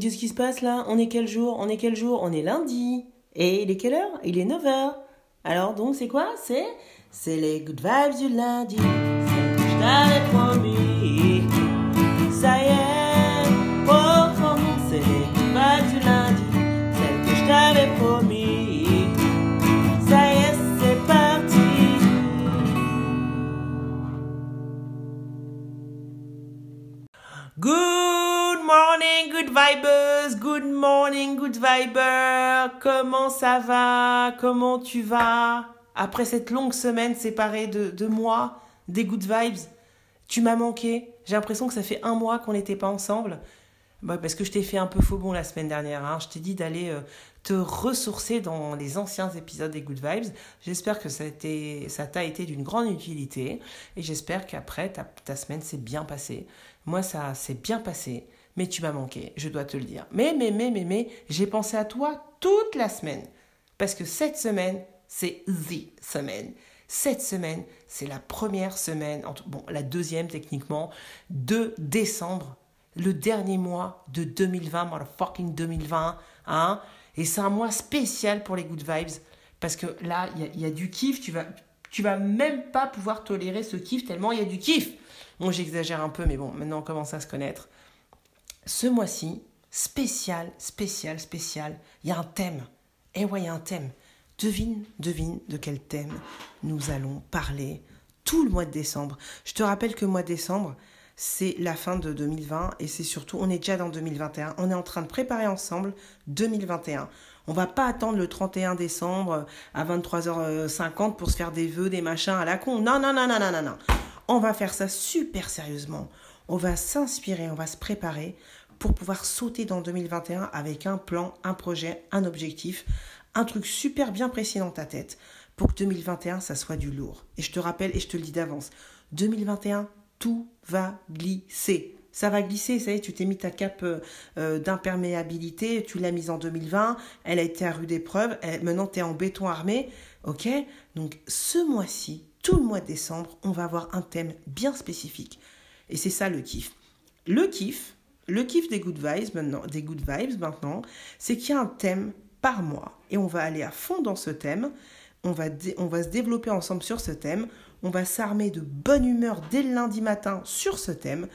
qu'est-ce qui se passe là? On est quel jour? On est quel jour? On est lundi. Et il est quelle heure? Il est 9h. Alors donc c'est quoi? C'est les good vibes du lundi. C'est que je t'avais promis. Ça y est, oh, c'est les good vibes du lundi. Celle que je t'avais promis. Ça y est, c'est parti. Good morning, good vibers. Good morning, good viber. Comment ça va? Comment tu vas? Après cette longue semaine séparée de, de moi, des good vibes, tu m'as manqué. J'ai l'impression que ça fait un mois qu'on n'était pas ensemble. Bah, parce que je t'ai fait un peu faux bon la semaine dernière. Hein. Je t'ai dit d'aller euh, te ressourcer dans les anciens épisodes des Good Vibes. J'espère que ça t'a été d'une grande utilité. Et j'espère qu'après, ta, ta semaine s'est bien passée. Moi, ça s'est bien passé. Mais tu m'as manqué, je dois te le dire. Mais, mais, mais, mais, mais, j'ai pensé à toi toute la semaine. Parce que cette semaine, c'est the semaine. Cette semaine, c'est la première semaine, bon, la deuxième techniquement, de décembre, le dernier mois de 2020, motherfucking 2020, hein. Et c'est un mois spécial pour les good vibes, parce que là, il y y a du kiff, tu vas, tu vas même pas pouvoir tolérer ce kiff tellement il y a du kiff. Bon, j'exagère un peu, mais bon, maintenant on commence à se connaître. Ce mois-ci, spécial, spécial, spécial, il y a un thème. Eh ouais, il y a un thème. Devine, devine de quel thème nous allons parler tout le mois de décembre. Je te rappelle que le mois de décembre, c'est la fin de 2020 et c'est surtout, on est déjà dans 2021. On est en train de préparer ensemble 2021. On va pas attendre le 31 décembre à 23h50 pour se faire des vœux, des machins à la con. Non, non, non, non, non, non, non. On va faire ça super sérieusement. On va s'inspirer, on va se préparer pour pouvoir sauter dans 2021 avec un plan, un projet, un objectif, un truc super bien précis dans ta tête pour que 2021, ça soit du lourd. Et je te rappelle, et je te le dis d'avance, 2021, tout va glisser. Ça va glisser, ça tu t'es mis ta cape euh, euh, d'imperméabilité, tu l'as mise en 2020, elle a été à rude épreuve, maintenant tu es en béton armé, ok? Donc ce mois-ci, tout le mois de décembre, on va avoir un thème bien spécifique. Et c'est ça le kiff. Le kiff, le kiff des good vibes maintenant, des good vibes maintenant, c'est qu'il y a un thème par mois et on va aller à fond dans ce thème. On va, se développer ensemble sur ce thème. On va s'armer de bonne humeur dès le lundi matin sur ce thème.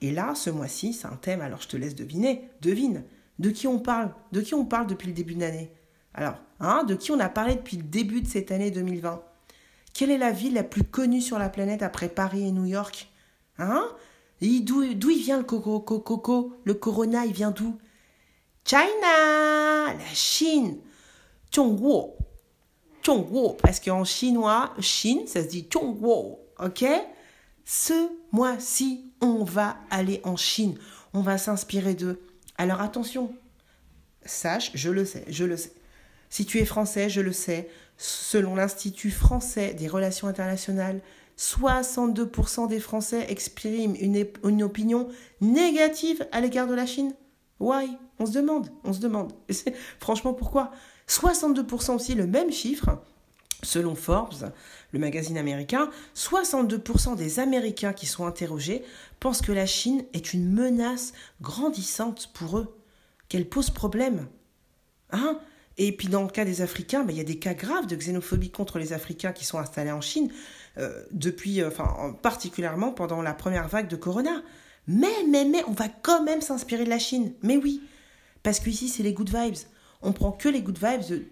Et là, ce mois-ci, c'est un thème. Alors, je te laisse deviner. Devine. De qui on parle De qui on parle depuis le début de l'année Alors, hein, de qui on a parlé depuis le début de cette année 2020 Quelle est la ville la plus connue sur la planète après Paris et New York? Hein? D'où il vient le coco, coco, coco? Le corona, il vient d'où? China! La Chine! Zhongguo Zhongguo Parce qu'en chinois, Chine, ça se dit Zhongguo Ok? Ce mois-ci, on va aller en Chine. On va s'inspirer d'eux. Alors attention, sache, je le sais, je le sais. Si tu es français, je le sais, selon l'Institut français des relations internationales, 62% des Français expriment une, opinion négative à l'égard de la Chine. Why? On se demande, on se demande. Franchement, pourquoi? 62% aussi, le même chiffre, selon Forbes, le magazine américain, 62% des Américains qui sont interrogés pensent que la Chine est une menace grandissante pour eux, qu'elle pose problème. Hein? Et puis dans le cas des Africains, ben, il y a des cas graves de xénophobie contre les Africains qui sont installés en Chine euh, depuis, euh, enfin en- particulièrement pendant la première vague de Corona. Mais, mais, mais, on va quand même s'inspirer de la Chine. Mais oui, parce qu'ici c'est les good vibes. On prend que les good vibes.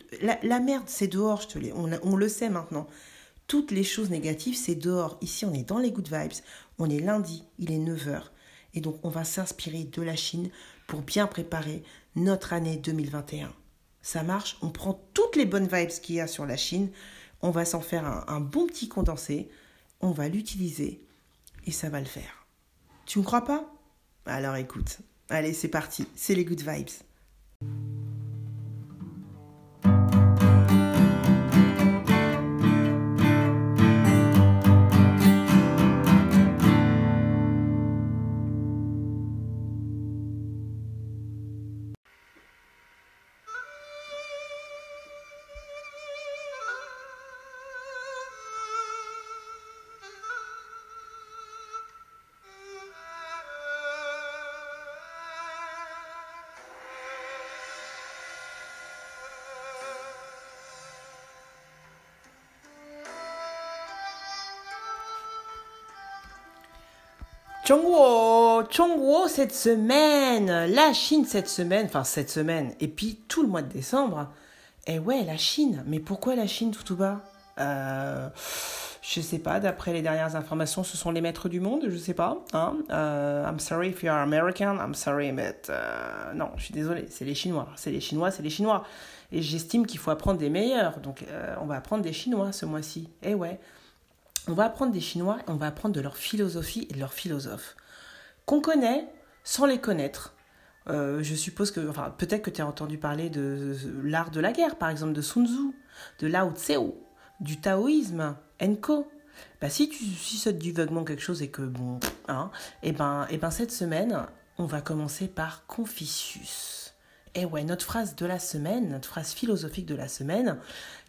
La, merde, c'est dehors, je te on, on le sait maintenant. Toutes les choses négatives, c'est dehors. Ici, on est dans les good vibes. On est lundi, il est 9h. Et donc, on va s'inspirer de la Chine pour bien préparer notre année 2021. Ça marche, on prend toutes les bonnes vibes qu'il y a sur la Chine, on va s'en faire un, bon petit condensé, on va l'utiliser et ça va le faire. Tu me crois pas? Alors écoute, allez c'est parti, c'est les good vibes. Chongguo, Chongguo cette semaine, la Chine cette semaine, enfin cette semaine, et puis tout le mois de décembre. Et ouais, la Chine. Mais pourquoi la Chine tout, tout bas euh, Je sais pas, d'après les dernières informations, ce sont les maîtres du monde, je sais pas. Hein euh, I'm sorry if you are American, I'm sorry, but. Euh, non, je suis désolé, c'est les Chinois. C'est les Chinois, c'est les Chinois. Et j'estime qu'il faut apprendre des meilleurs. Donc on va apprendre des Chinois ce mois-ci. Eh ouais. On va apprendre des Chinois et on va apprendre de leur philosophie et de leurs philosophes. Qu'on connaît sans les connaître. Euh, je suppose que, enfin, peut-être que tu as entendu parler de, l'art de la guerre, par exemple, de Sun Tzu, de Lao Tse, du taoïsme, Enko. Bah, si, tu, si ça te vaguement quelque chose et que, bon, hein, et eh ben, et eh ben cette semaine, on va commencer par Confucius. Et ouais, notre phrase de la semaine, notre phrase philosophique de la semaine,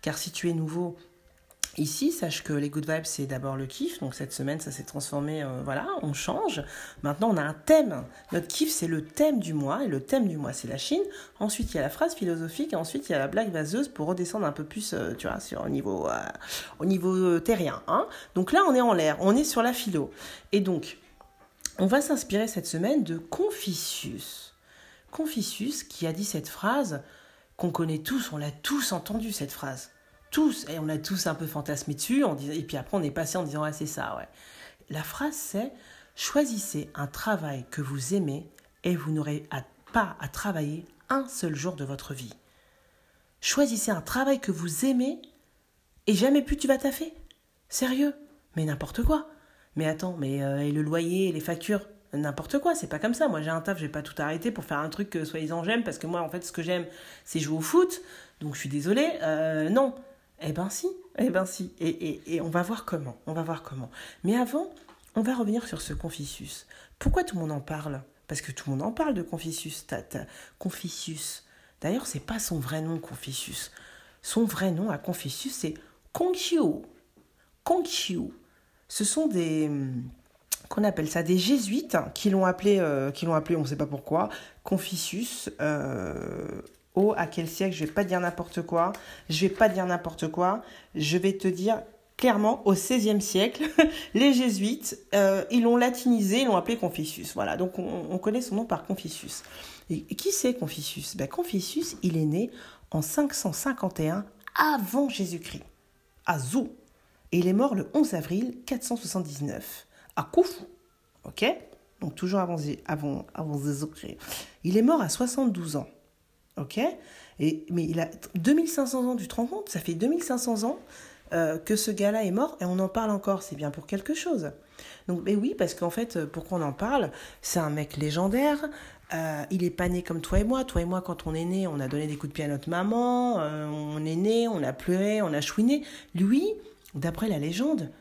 car si tu es nouveau Ici, sache que les good vibes, c'est d'abord le kiff. Donc cette semaine, ça s'est transformé, euh, voilà, on change. Maintenant, on a un thème. Notre kiff, c'est le thème du mois. Et le thème du mois, c'est la Chine. Ensuite, il y a la phrase philosophique. Et ensuite, il y a la blague vaseuse pour redescendre un peu plus, euh, tu vois, au niveau, euh, au niveau terrien. Hein. Donc là, on est en l'air. On est sur la philo. Et donc, on va s'inspirer cette semaine de Confucius. Confucius qui a dit cette phrase qu'on connaît tous, on l'a tous entendu cette phrase tous, et on a tous un peu fantasmé dessus, on et puis après on est passé en disant ah c'est ça, ouais. La phrase c'est choisissez un travail que vous aimez et vous n'aurez pas à travailler un seul jour de votre vie. Choisissez un travail que vous aimez et jamais plus tu vas taffer. Sérieux Mais n'importe quoi. Mais attends, mais euh, et le loyer, et les factures N'importe quoi, c'est pas comme ça. Moi j'ai un taf, je vais pas tout arrêter pour faire un truc que soi-disant j'aime, parce que moi en fait ce que j'aime c'est jouer au foot, donc je suis désolée. Euh, non, eh ben si, eh ben si. Et, on va voir comment, on va voir comment. Mais avant, on va revenir sur ce Confucius. Pourquoi tout le monde en parle? Parce que tout le monde en parle de Confucius. Confucius. D'ailleurs, c'est pas son vrai nom, Confucius. Son vrai nom à Confucius, c'est Kongqiu. Kongqiu. Ce sont des qu'on appelle ça des jésuites qui l'ont appelé, euh, qui l'ont appelé, on ne sait pas pourquoi, Confucius. Euh, Oh, à quel siècle Je vais pas dire n'importe quoi. Je vais pas dire n'importe quoi. Je vais te dire clairement au XVIe siècle, les jésuites, euh, ils l'ont latinisé, ils l'ont appelé Confucius. Voilà, donc on, connaît son nom par Confucius. Et, qui c'est Confucius ben, Confucius, il est né en 551 avant Jésus-Christ, à Zhou. Et il est mort le 11 avril 479 à Koufu. Ok Donc toujours avant, avant, avant Jésus-Christ. Il est mort à 72 ans. Ok et, Mais il a 2500 ans, tu te rends compte? Ça fait 2500 ans euh, que ce gars-là est mort et on en parle encore. C'est bien pour quelque chose. Donc, mais oui, parce qu'en fait, pourquoi on en parle? C'est un mec légendaire. Euh, il est pas né comme toi et moi. Toi et moi, quand on est né, on a donné des coups de pied à notre maman. Euh, on est né, on a pleuré, on a chouiné. Lui, d'après la légende,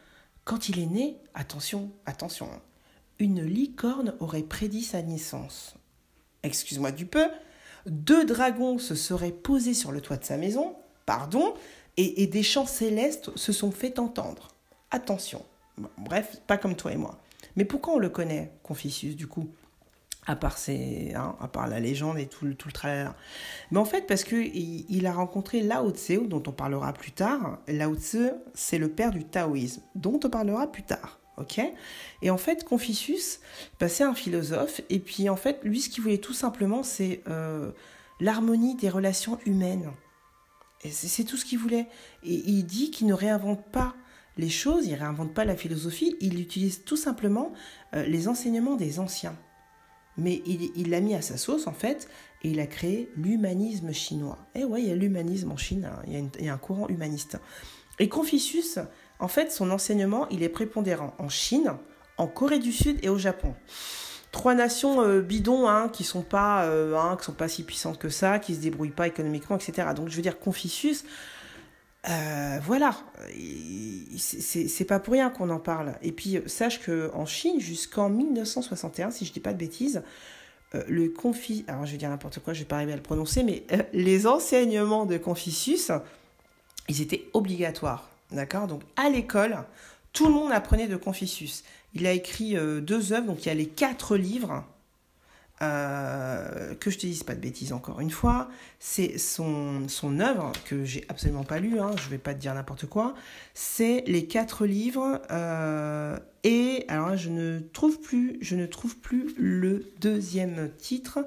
quand il est né, attention, attention, une licorne aurait prédit sa naissance. Excuse-moi du peu, deux dragons se seraient posés sur le toit de sa maison, pardon, et, des chants célestes se sont fait entendre. Attention. bref, pas comme toi et moi. Mais pourquoi on le connaît, Confucius, du coup? À part, hein, à part la légende et tout, tout le tralala. Mais en fait, parce qu'il il a rencontré Lao Tse, dont on parlera plus tard. Lao Tse, c'est le père du taoïsme, dont on parlera plus tard. Ok Et en fait, Confucius, bah, c'est un philosophe. Et puis, en fait, lui, ce qu'il voulait tout simplement, c'est euh, l'harmonie des relations humaines. Et c'est tout ce qu'il voulait. Et il dit qu'il ne réinvente pas les choses, il ne réinvente pas la philosophie, il utilise tout simplement euh, les enseignements des anciens. Mais il l'a mis à sa sauce, en fait, et il a créé l'humanisme chinois. Et eh ouais, il y a l'humanisme en Chine, hein. il, y a il y a un courant humaniste. Et Confucius, en fait, son enseignement, il est prépondérant en Chine, en Corée du Sud et au Japon. Trois nations euh, bidons hein, qui sont pas euh, hein, sont pas si puissantes que ça, qui se débrouillent pas économiquement, etc. Donc je veux dire Confucius, euh, voilà, c'est pas pour rien qu'on en parle. Et puis sache que en Chine jusqu'en 1961, si je dis pas de bêtises, le Confi, alors je vais dire n'importe quoi, je vais pas arriver à le prononcer, mais les enseignements de Confucius, ils étaient obligatoires. D'accord? Donc à l'école, tout le monde apprenait de Confucius. Il a écrit euh, deux œuvres, donc il y a les quatre livres. euh, que je te dise pas de bêtises encore une fois, c'est son, œuvre, que j'ai absolument pas lu, hein, je vais pas te dire n'importe quoi, c'est les quatre livres, euh, et alors je ne trouve plus, je ne trouve plus le deuxième titre,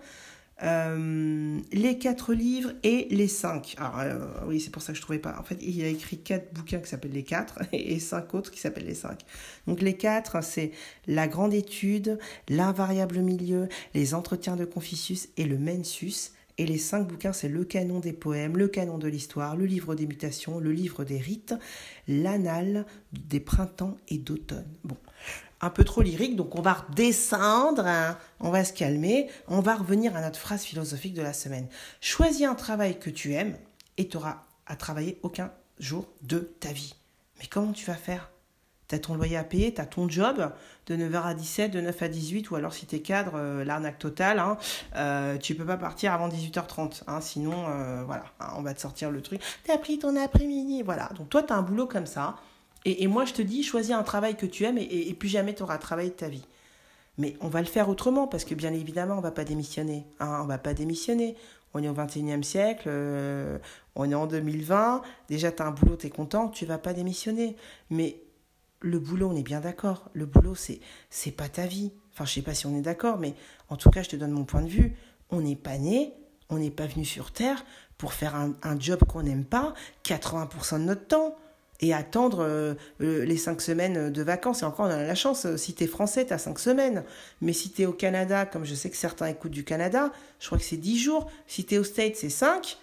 euh, les quatre livres et les cinq. Alors, euh, oui, c'est pour ça que je trouvais pas. En fait, il a écrit quatre bouquins qui s'appellent les quatre et cinq autres qui s'appellent les cinq. Donc, les quatre, c'est La Grande Étude, L'invariable Milieu, Les Entretiens de Confucius et le Mensus. Et les cinq bouquins, c'est le canon des poèmes, le canon de l'histoire, le livre des mutations, le livre des rites, l'annale des printemps et d'automne. Bon, un peu trop lyrique, donc on va redescendre, hein. on va se calmer, on va revenir à notre phrase philosophique de la semaine. Choisis un travail que tu aimes et tu auras à travailler aucun jour de ta vie. Mais comment tu vas faire Tu as ton loyer à payer, tu as ton job de 9h à 17, de 9 à 18, ou alors si tu es cadre, euh, l'arnaque totale, hein, euh, tu peux pas partir avant 18h30, hein, sinon, euh, voilà, hein, on va te sortir le truc. Tu as pris ton après-midi, voilà. Donc toi, tu as un boulot comme ça, et, moi, je te dis, choisis un travail que tu aimes et, et, plus jamais tu auras travaillé de ta vie. Mais on va le faire autrement parce que bien évidemment, on va pas démissionner. Hein, on va pas démissionner. On est au 21e siècle, euh, on est en 2020. Déjà, tu as un boulot, tu es content, tu vas pas démissionner. Mais le boulot, on est bien d'accord. Le boulot, c'est c'est pas ta vie. Enfin, je sais pas si on est d'accord, mais en tout cas, je te donne mon point de vue. On n'est pas né, on n'est pas venu sur Terre pour faire un, un job qu'on n'aime pas 80% de notre temps et attendre euh, euh, les cinq semaines de vacances. Et encore, on a la chance, euh, si tu es français, tu as cinq semaines. Mais si tu es au Canada, comme je sais que certains écoutent du Canada, je crois que c'est dix jours. Si tu es au States, c'est cinq.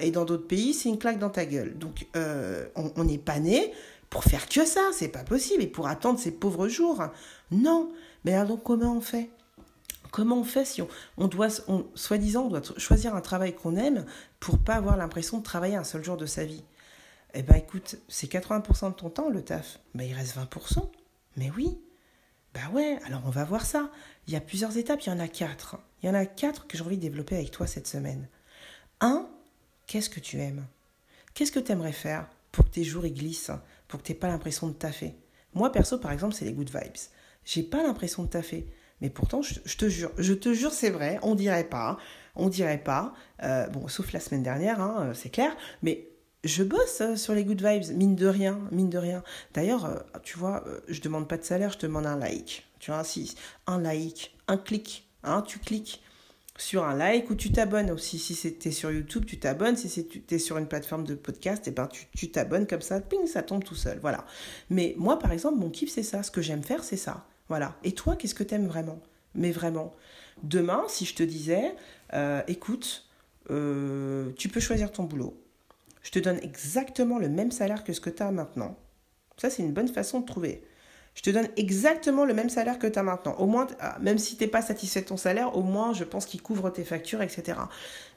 et dans d'autres pays, c'est une claque dans ta gueule. Donc, on n'est pas né pour faire que ça. C'est pas possible. Et pour attendre ces pauvres jours. Non. Mais alors, comment on fait? Comment on fait si on, on doit, soi-disant, on doit choisir un travail qu'on aime pour pas avoir l'impression de travailler un seul jour de sa vie? Eh ben écoute, c'est 80% de ton temps le taf. Il reste 20%. Mais oui. Ben ouais, alors on va voir ça. Il y a plusieurs étapes, il y en a quatre. Il y en a quatre que j'ai envie de développer avec toi cette semaine. Un, qu'est-ce que tu aimes? Qu'est-ce que tu aimerais faire pour que tes jours y glissent, que tu n'aies pas l'impression de taffer Moi, perso, par exemple, c'est les good vibes. J'ai pas l'impression de taffer. Mais pourtant, je, te jure, je te jure, c'est vrai, on dirait pas, on dirait pas, euh, bon, sauf la semaine dernière, hein, c'est clair, mais je bosse euh, sur les good vibes, mine de rien, mine de rien. D'ailleurs, euh, tu vois, euh, je demande pas de salaire, je te demande un like. Tu vois, si un like, un clic, hein, tu cliques sur un like ou tu t'abonnes aussi. Si c'était sur YouTube, tu t'abonnes. Si c'était sur une plateforme de podcast, eh ben tu t'abonnes comme ça, ping, ça tombe tout seul. Voilà. Mais moi, par exemple, mon kiff, c'est ça. Ce que j'aime faire, c'est ça. Voilà. Et toi, qu'est-ce que t'aimes vraiment? Mais vraiment. Demain, si je te disais, écoute, tu peux choisir ton boulot je te donne exactement le même salaire que ce que tu as maintenant. Ça, c'est une bonne façon de trouver. Je te donne exactement le même salaire que tu as maintenant. Au moins, ah, même si tu n'es pas satisfait de ton salaire, au moins, je pense qu'il couvre tes factures, etc.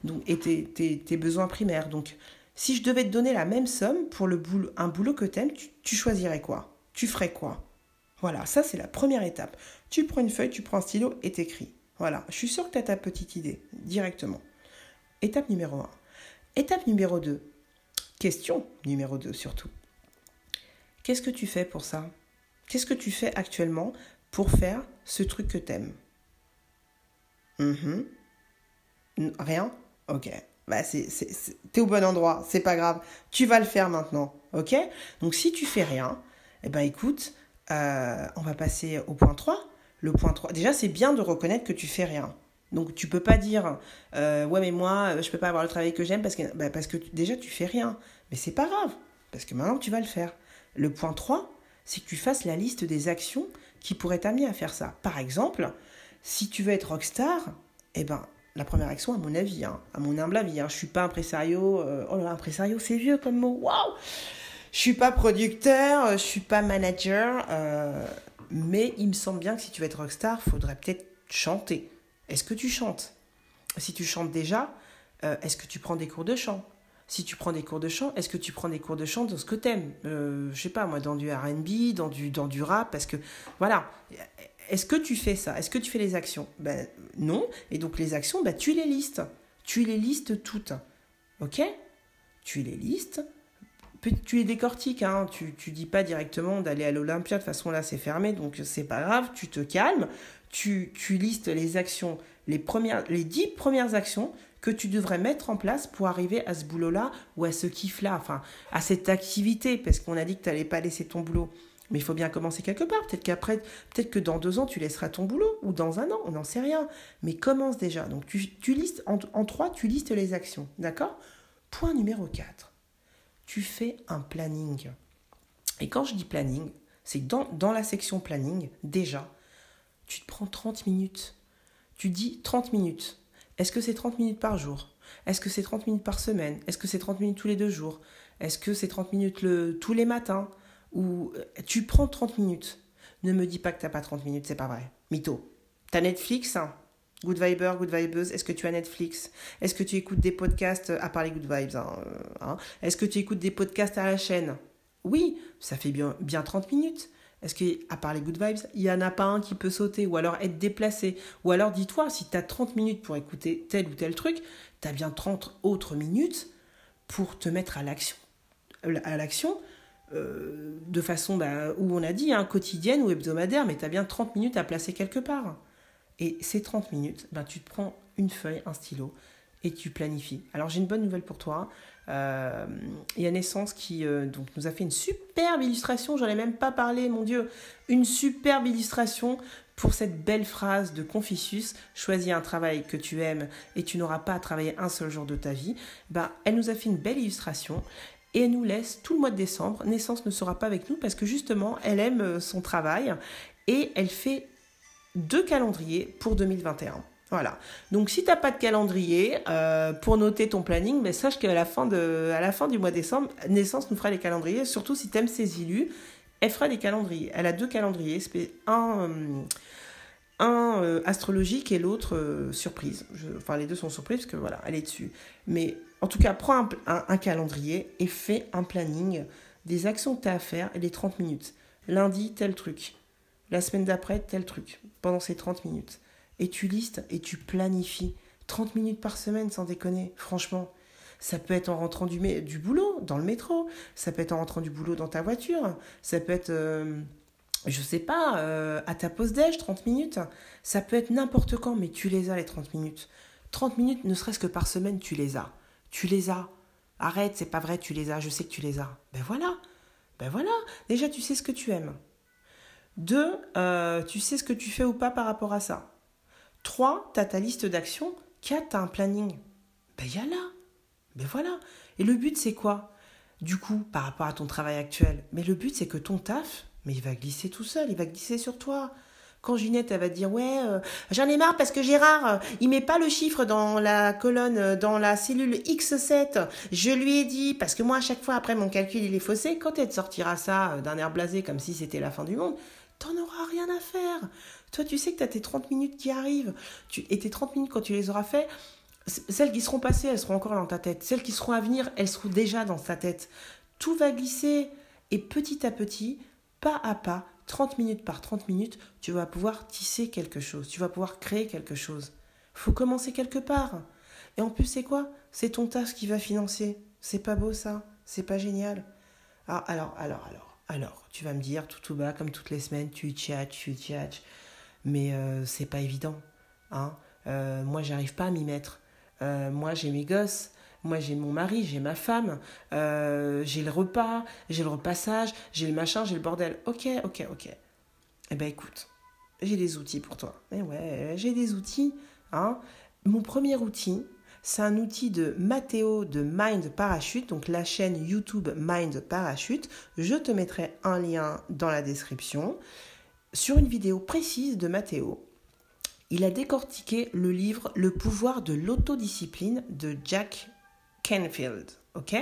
Donc, et tes, besoins primaires. Donc, si je devais te donner la même somme pour un boulot que tu aimes, tu, choisirais quoi? Tu ferais quoi? Voilà, ça, c'est la première étape. Tu prends une feuille, tu prends un stylo et t'écris. Voilà, je suis sûre que tu as ta petite idée, directement. Étape numéro 1. Étape numéro 2. Question numéro 2 surtout. Qu'est-ce que tu fais pour ça? Qu'est-ce que tu fais actuellement pour faire ce truc que t'aimes? Mm Rien? Ok. Bah t'es au bon endroit, c'est pas grave. Tu vas le faire maintenant, ok? Donc si tu fais rien, eh ben écoute, euh, on va passer au point 3. Le point 3, déjà c'est bien de reconnaître que tu fais rien. Donc tu peux pas dire euh, ouais mais moi je peux pas avoir le travail que j'aime parce que bah, parce que déjà tu fais rien. Mais c'est pas grave parce que maintenant tu vas le faire. Le point 3, c'est que tu fasses la liste des actions qui pourraient t'amener à faire ça. Par exemple, si tu veux être rockstar, eh ben la première action à mon avis, hein, à mon humble avis, hein, je suis pas impresario, euh, oh là là, impresario c'est vieux comme mot, waouh Je suis pas producteur, je suis pas manager, euh, mais il me semble bien que si tu veux être rockstar, faudrait peut-être chanter. Est-ce que tu chantes? Si tu chantes déjà, euh, est-ce que tu prends des cours de chant? Si tu prends des cours de chant, est-ce que tu prends des cours de chant dans ce que t'aimes? Euh, Je sais pas, moi, dans du R&B, dans du, dans du rap, parce que, voilà. Est-ce que tu fais ça? Est-ce que tu fais les actions? Ben non. Et donc les actions, ben, tu les listes. Tu les listes toutes. Ok? Tu les listes. Tu les décortiques, hein. tu, tu dis pas directement d'aller à l'Olympia, de toute façon là c'est fermé, donc c'est pas grave, tu te calmes, tu, tu listes les actions, les, premières, les 10 premières actions que tu devrais mettre en place pour arriver à ce boulot-là ou à ce kiff-là, enfin, à cette activité, parce qu'on a dit que tu n'allais pas laisser ton boulot. Mais il faut bien commencer quelque part. Peut-être qu'après, peut-être que dans deux ans, tu laisseras ton boulot, ou dans un an, on n'en sait rien. Mais commence déjà. Donc, tu, listes, en, trois, tu listes les actions. D'accord? Point numéro 4. Tu fais un planning. Et quand je dis planning, c'est dans, dans la section planning, déjà, tu te prends 30 minutes. Tu dis 30 minutes. Est-ce que c'est 30 minutes par jour? Est-ce que c'est 30 minutes par semaine? Est-ce que c'est 30 minutes tous les deux jours? Est-ce que c'est 30 minutes le, tous les matins? Ou euh, tu prends 30 minutes. Ne me dis pas que tu n'as pas 30 minutes, c'est pas vrai. Mytho. T'as Netflix hein? Good Viber, Good Vibes, est-ce que tu as Netflix? Est-ce que tu écoutes des podcasts, à part les Good Vibes hein, euh, hein? Est-ce que tu écoutes des podcasts à la chaîne? Oui, ça fait bien, bien 30 minutes. Est-ce qu'à part les good vibes, il n'y en a pas un qui peut sauter ou alors être déplacé? Ou alors dis-toi, si tu as 30 minutes pour écouter tel ou tel truc, tu as bien 30 autres minutes pour te mettre à l'action. À l'action, euh, de façon bah, où on a dit, hein, quotidienne ou hebdomadaire, mais tu bien 30 minutes à placer quelque part. Et ces 30 minutes, bah, tu te prends une feuille, un stylo, tu planifies. Alors j'ai une bonne nouvelle pour toi. Euh, il y a Naissance qui euh, donc, nous a fait une superbe illustration, j'en ai même pas parlé, mon Dieu, une superbe illustration pour cette belle phrase de Confucius, choisis un travail que tu aimes et tu n'auras pas à travailler un seul jour de ta vie. Bah, elle nous a fait une belle illustration et elle nous laisse tout le mois de décembre. Naissance ne sera pas avec nous parce que justement, elle aime euh, son travail et elle fait deux calendriers pour 2021. Voilà. Donc si tu n'as pas de calendrier euh, pour noter ton planning, mais sache qu'à la, fin de, à la fin du mois décembre, Naissance nous fera les calendriers, surtout si tu aimes ses élus, elle fera des calendriers. Elle a deux calendriers, un, euh, un euh, astrologique et l'autre surprise. enfin les deux sont surprises parce que voilà, elle est dessus. Mais en tout cas, prends un, un calendrier et fais un planning des actions que tu as à faire et les 30 minutes. Lundi, tel truc. La semaine d'après, tel truc. Pendant ces 30 minutes et tu listes et tu planifies 30 minutes par semaine sans déconner, franchement. Ça peut être en rentrant du, boulot, dans le métro, ça peut être en rentrant du boulot dans ta voiture, ça peut être, euh, je sais pas, euh, à ta pause déj, 30 minutes, ça peut être n'importe quand, mais tu les as les 30 minutes. 30 minutes, ne serait-ce que par semaine, tu les as. Tu les as. Arrête, c'est pas vrai, tu les as, je sais que tu les as. Ben voilà, ben voilà, déjà tu sais ce que tu aimes. Deux, euh, tu sais ce que tu fais ou pas par rapport à ça. 3, tu as ta liste d'actions. 4, tu as un planning. Ben, y a là. Ben voilà. Et le but, c'est quoi? Du coup, par rapport à ton travail actuel, mais le but, c'est que ton taf, mais il va glisser tout seul, il va glisser sur toi. Quand Ginette, elle va dire, ouais, euh, j'en ai marre parce que Gérard, euh, il met pas le chiffre dans la colonne, euh, dans la cellule X7. Je lui ai dit, parce que moi, à chaque fois, après, mon calcul, il est faussé. Quand elle te sortira ça d'un air blasé comme si c'était la fin du monde, t'en auras rien à faire. Toi, tu sais que tu as tes 30 minutes qui arrivent. Et tes 30 minutes, quand tu les auras fait, celles qui seront passées, elles seront encore dans ta tête. Celles qui seront à venir, elles seront déjà dans ta tête. Tout va glisser. Et petit à petit, pas à pas, 30 minutes par 30 minutes, tu vas pouvoir tisser quelque chose. Tu vas pouvoir créer quelque chose. Faut commencer quelque part. Et en plus, c'est quoi? C'est ton taf qui va financer. C'est pas beau ça? C'est pas génial? Ah, Alors, alors, alors, alors, tu vas me dire tout tout bas, comme toutes les semaines, tu tchatches, tu tchatches mais euh, c'est pas évident. Hein. Euh, moi, j'arrive pas à m'y mettre. Euh, moi, j'ai mes gosses. Moi, j'ai mon mari, j'ai ma femme, j'ai le repas, j'ai le repassage, j'ai le machin, j'ai le bordel. Ok, ok, ok. Eh ben, écoute, j'ai des outils pour toi. Eh ouais, j'ai des outils. Hein. Mon premier outil, c'est un outil de Mathéo de Mind Parachute, donc la chaîne YouTube Mind Parachute. Je te mettrai un lien dans la description sur une vidéo précise de Matteo, il a décortiqué le livre Le pouvoir de l'autodiscipline de Jack Canfield. Ok?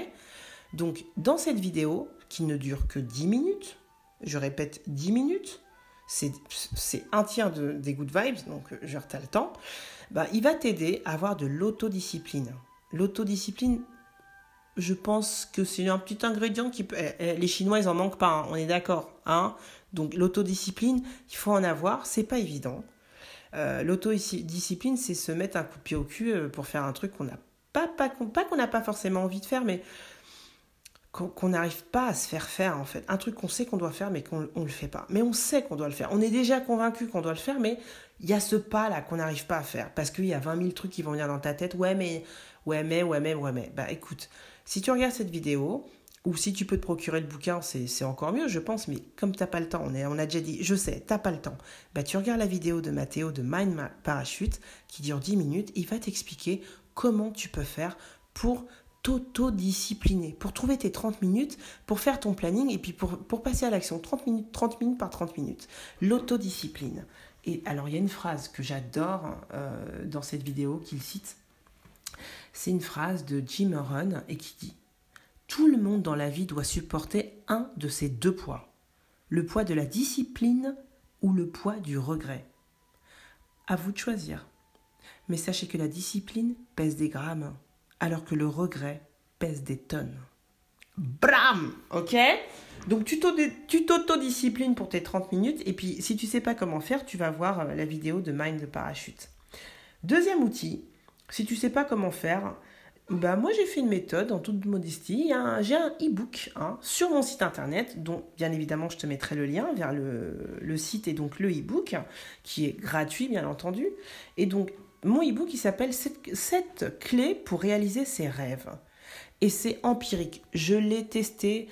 Donc, dans cette vidéo, qui ne dure que 10 minutes, je répète 10 minutes, c'est un tiers de, des good vibes, donc je retiens le temps, bah, il va t'aider à avoir de l'autodiscipline. L'autodiscipline, je pense que c'est un petit ingrédient qui peut... Eh, eh, les Chinois, ils en manquent pas, hein, on est d'accord. Hein donc l'autodiscipline, il faut en avoir, c'est pas évident. Euh, l'autodiscipline, c'est se mettre un coup de pied au cul euh, pour faire un truc qu'on n'a pas, pas, qu'on n'a pas forcément envie de faire, mais qu'on n'arrive pas à se faire faire en fait. Un truc qu'on sait qu'on doit faire mais qu'on ne le fait pas. Mais on sait qu'on doit le faire. On est déjà convaincu qu'on doit le faire mais il y a ce pas là qu'on n'arrive pas à faire parce qu'il y a 20 000 trucs qui vont venir dans ta tête. Ouais mais, ouais mais, ouais mais, ouais mais. Bah écoute, si tu regardes cette vidéo ou si tu peux te procurer le bouquin, c'est encore mieux je pense, mais comme t'as pas le temps, on, a déjà dit, je sais, t'as pas le temps, bah tu regardes la vidéo de Mathéo de Mind Parachute qui dure 10 minutes, il va t'expliquer comment tu peux faire pour t'auto-discipliner, pour trouver tes 30 minutes, pour faire ton planning et puis pour, pour passer à l'action. 30 minutes, 30 minutes par 30 minutes. L'autodiscipline. Et alors, il y a une phrase que j'adore euh, dans cette vidéo qu'il cite. C'est une phrase de Jim Rohn et qui dit Tout le monde dans la vie doit supporter un de ces deux poids le poids de la discipline ou le poids du regret. À vous de choisir. Mais sachez que la discipline pèse des grammes alors que le regret pèse des tonnes. Bram Ok? Donc tu t'auto-disciplines pour tes 30 minutes et puis si tu sais pas comment faire, tu vas voir euh, la vidéo de Mind de Parachute. Deuxième outil, si tu sais pas comment faire, bah moi j'ai fait une méthode en toute modestie. J'ai un e-book hein, sur mon site internet, dont bien évidemment je te mettrai le lien vers le, site et donc le e-book, qui est gratuit bien entendu. Et donc mon e-book qui s'appelle 7 clés pour réaliser ses rêves. Et c'est empirique. Je l'ai testé,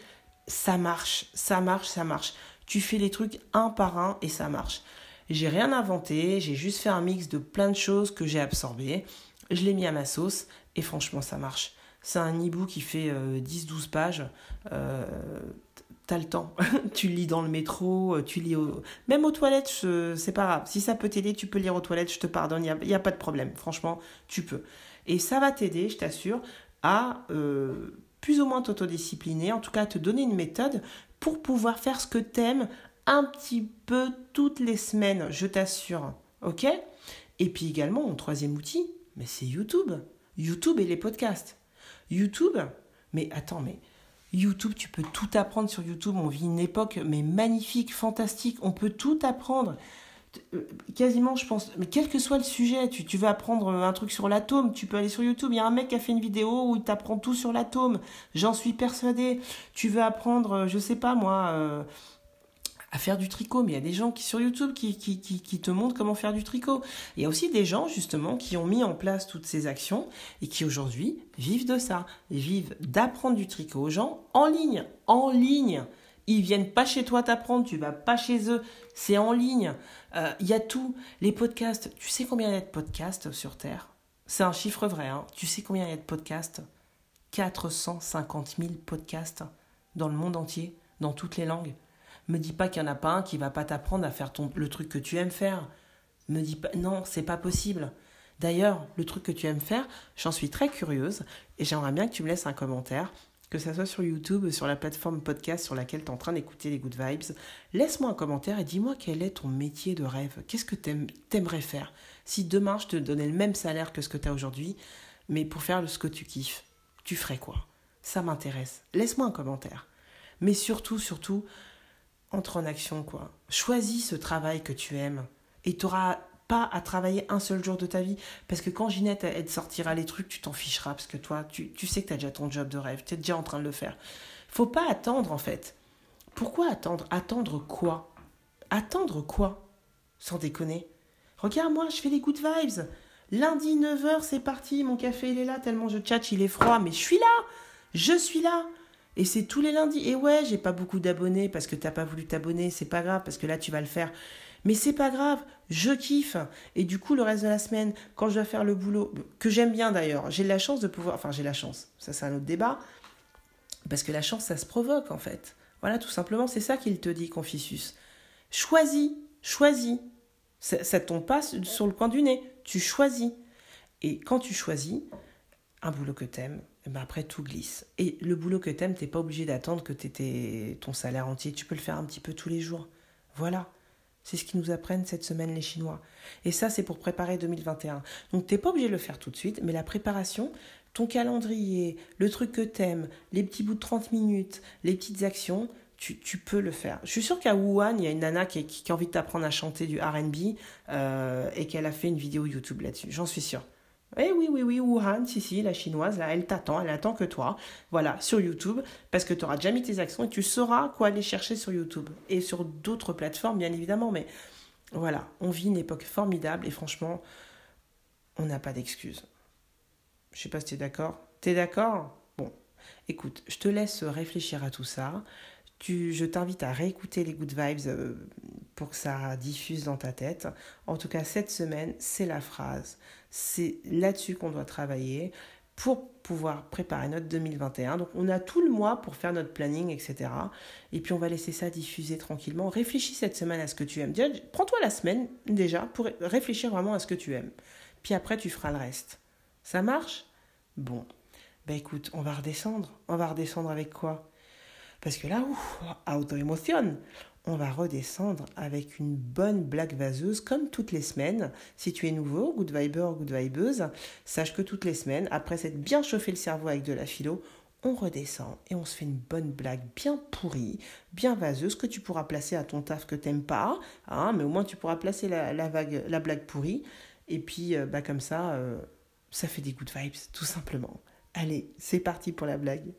ça marche, ça marche, ça marche. Tu fais les trucs un par un et ça marche. J'ai rien inventé, j'ai juste fait un mix de plein de choses que j'ai absorbées. Je l'ai mis à ma sauce et franchement ça marche. C'est un e-book qui fait 10-12 euh, pages. Euh, t'as le temps. tu lis dans le métro, euh, tu lis même aux toilettes, c'est pas grave. Si ça peut t'aider, tu peux lire aux toilettes, je te pardonne, il n'y a, pas de problème. Franchement, tu peux. Et ça va t'aider, je t'assure, à plus ou moins t'autodiscipliner, en tout cas à te donner une méthode pour pouvoir faire ce que t'aimes un petit peu toutes les semaines, je t'assure. Ok? Et puis également, mon troisième outil, mais c'est YouTube. YouTube et les podcasts. YouTube, mais attends, mais YouTube, tu peux tout apprendre sur YouTube. On vit une époque mais magnifique, fantastique. On peut tout apprendre. Euh, quasiment, je pense, mais quel que soit le sujet, tu, veux apprendre un truc sur l'atome, tu peux aller sur YouTube. Il y a un mec qui a fait une vidéo où il t'apprend tout sur l'atome. J'en suis persuadée. Tu veux apprendre, je sais pas moi, euh, à faire du tricot, mais il y a des gens qui sur YouTube qui, qui, qui, te montrent comment faire du tricot. Il y a aussi des gens justement qui ont mis en place toutes ces actions et qui aujourd'hui vivent de ça, vivent d'apprendre du tricot aux gens en ligne, en ligne. Ils viennent pas chez toi t'apprendre, tu vas pas chez eux, c'est en ligne. Euh, il y a tout, les podcasts. Tu sais combien il y a de podcasts sur Terre? C'est un chiffre vrai. Hein. Tu sais combien il y a de podcasts? 450 000 podcasts dans le monde entier, dans toutes les langues. Me dis pas qu'il n'y en a pas un qui va pas t'apprendre à faire ton, le truc que tu aimes faire. Me dis pas, non, c'est pas possible. D'ailleurs, le truc que tu aimes faire, j'en suis très curieuse et j'aimerais bien que tu me laisses un commentaire, que ce soit sur YouTube, ou sur la plateforme podcast sur laquelle tu es en train d'écouter les Good Vibes. Laisse-moi un commentaire et dis-moi quel est ton métier de rêve. Qu'est-ce que tu aimerais faire? Si demain je te donnais le même salaire que ce que tu as aujourd'hui, mais pour faire ce que tu kiffes, tu ferais quoi? Ça m'intéresse. Laisse-moi un commentaire. Mais surtout, surtout, entre en action, quoi. Choisis ce travail que tu aimes et tu n'auras pas à travailler un seul jour de ta vie. Parce que quand Ginette, sortira les trucs, tu t'en ficheras parce que toi, tu, tu sais que tu as déjà ton job de rêve, tu es déjà en train de le faire. Faut pas attendre, en fait. Pourquoi attendre? Attendre quoi? Attendre quoi? Sans déconner. Regarde-moi, je fais les good vibes. Lundi 9h, c'est parti, mon café il est là, tellement je tchatche, il est froid, mais je suis là Je suis là et c'est tous les lundis. Et ouais, j'ai pas beaucoup d'abonnés parce que t'as pas voulu t'abonner, c'est pas grave parce que là tu vas le faire. Mais c'est pas grave, je kiffe. Et du coup, le reste de la semaine, quand je dois faire le boulot, que j'aime bien d'ailleurs, j'ai la chance de pouvoir. Enfin, j'ai la chance, ça c'est un autre débat. Parce que la chance, ça se provoque en fait. Voilà, tout simplement, c'est ça qu'il te dit, Confucius. Choisis, choisis. Ça, ça tombe pas sur le coin du nez, tu choisis. Et quand tu choisis un boulot que t'aimes, ben après tout glisse. Et le boulot que t'aimes, t'es pas obligé d'attendre que t'aies ton salaire entier. Tu peux le faire un petit peu tous les jours. Voilà. C'est ce qu'ils nous apprennent cette semaine les Chinois. Et ça, c'est pour préparer 2021. Donc t'es pas obligé de le faire tout de suite, mais la préparation, ton calendrier, le truc que t'aimes, les petits bouts de 30 minutes, les petites actions, tu, tu, peux le faire. Je suis sûre qu'à Wuhan, il y a une nana qui, qui, a envie de t'apprendre à chanter du RB euh, et qu'elle a fait une vidéo YouTube là-dessus. J'en suis sûre. Eh oui, oui, oui, Wuhan, si, si, la chinoise, là, elle t'attend, elle attend que toi. Voilà, sur YouTube, parce que tu auras déjà mis tes actions et tu sauras quoi aller chercher sur YouTube. Et sur d'autres plateformes, bien évidemment, mais voilà, on vit une époque formidable et franchement, on n'a pas d'excuses. Je sais pas si tu es d'accord. Tu es d'accord? Bon, écoute, je te laisse réfléchir à tout ça. Je t'invite à réécouter les Good Vibes euh, pour que ça diffuse dans ta tête. En tout cas, cette semaine, c'est la phrase. C'est là-dessus qu'on doit travailler pour pouvoir préparer notre 2021. Donc on a tout le mois pour faire notre planning, etc. Et puis on va laisser ça diffuser tranquillement. Réfléchis cette semaine à ce que tu aimes. Prends-toi la semaine déjà pour réfléchir vraiment à ce que tu aimes. Puis après, tu feras le reste. Ça marche? Bon. Ben écoute, on va redescendre. On va redescendre avec quoi? Parce que là, auto-émotionne. On va redescendre avec une bonne blague vaseuse comme toutes les semaines. Si tu es nouveau, good viber, good vibeuse, sache que toutes les semaines, après s'être bien chauffé le cerveau avec de la philo, on redescend et on se fait une bonne blague bien pourrie, bien vaseuse, que tu pourras placer à ton taf que t'aimes pas, hein, mais au moins tu pourras placer la, blague pourrie. Et puis, euh, bah, comme ça, euh, ça fait des good vibes, tout simplement. Allez, c'est parti pour la blague.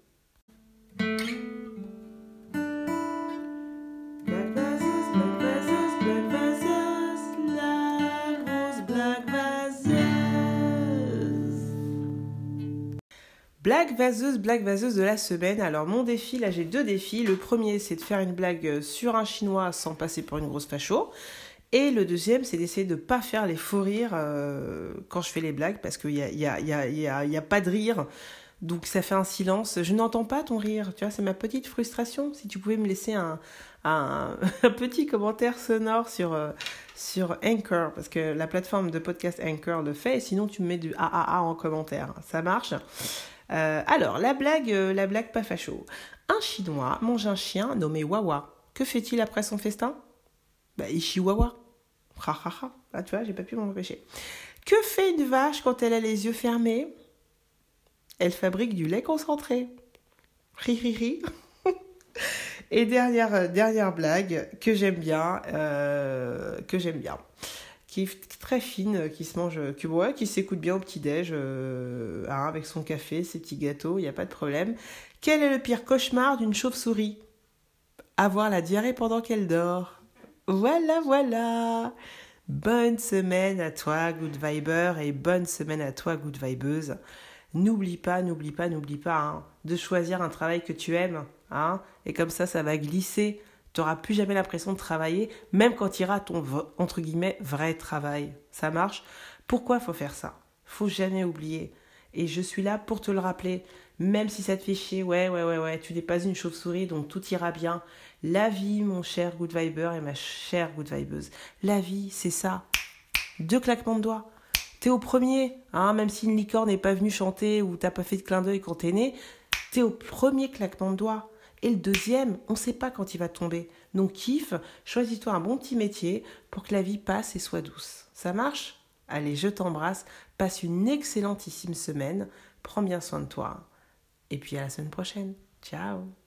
Blague vaseuse, blague vaseuse de la semaine. Alors mon défi, là j'ai deux défis. Le premier c'est de faire une blague sur un chinois sans passer pour une grosse facho. Et le deuxième, c'est d'essayer de ne pas faire les faux rires euh, quand je fais les blagues, parce qu'il n'y a, y a, y a, y a, y a pas de rire. Donc ça fait un silence. Je n'entends pas ton rire. Tu vois, c'est ma petite frustration. Si tu pouvais me laisser un, un, petit commentaire sonore sur, euh, sur Anchor, parce que la plateforme de podcast Anchor le fait, et sinon tu me mets du AAA en commentaire. Ça marche? Euh, Alors, la blague, la blague pas facho. Un Chinois mange un chien nommé Wawa. Que fait-il après son festin? Bah, il chihuahua. Ha ha ha. Ah, tu vois, j'ai pas pu m'en empêcher. Que fait une vache quand elle a les yeux fermés? Elle fabrique du lait concentré. Ri ri ri. Et dernière, euh, dernière blague que j'aime bien, euh, que j'aime bien, qui est très fine, qui se mange, qui, ouais, qui s'écoute bien au petit-déj, euh, hein, avec son café, ses petits gâteaux, il n'y a pas de problème. Quel est le pire cauchemar d'une chauve-souris? Avoir la diarrhée pendant qu'elle dort. Voilà, voilà. Bonne semaine à toi, Good Viber, et bonne semaine à toi, Good Vibeuse. N'oublie pas, n'oublie pas, n'oublie pas hein, de choisir un travail que tu aimes. Hein, et comme ça, ça va glisser. Tu n'auras plus jamais l'impression de travailler, même quand tu iras ton, entre guillemets, vrai travail. Ça marche? Pourquoi faut faire ça? Faut jamais oublier. Et je suis là pour te le rappeler. Même si ça te fait chier, ouais, ouais, ouais, ouais, tu n'es pas une chauve-souris, donc tout ira bien. La vie, mon cher Good Viber et ma chère Good Vibeuse, la vie, c'est ça. Deux claquements de doigts. T'es au premier, hein, même si une licorne n'est pas venue chanter ou t'as pas fait de clin d'œil quand t'es né, t'es au premier claquement de doigts. Et le deuxième, on ne sait pas quand il va tomber. Donc kiffe, choisis-toi un bon petit métier pour que la vie passe et soit douce. Ça marche? Allez, je t'embrasse, passe une excellentissime semaine, prends bien soin de toi. Et puis à la semaine prochaine. Ciao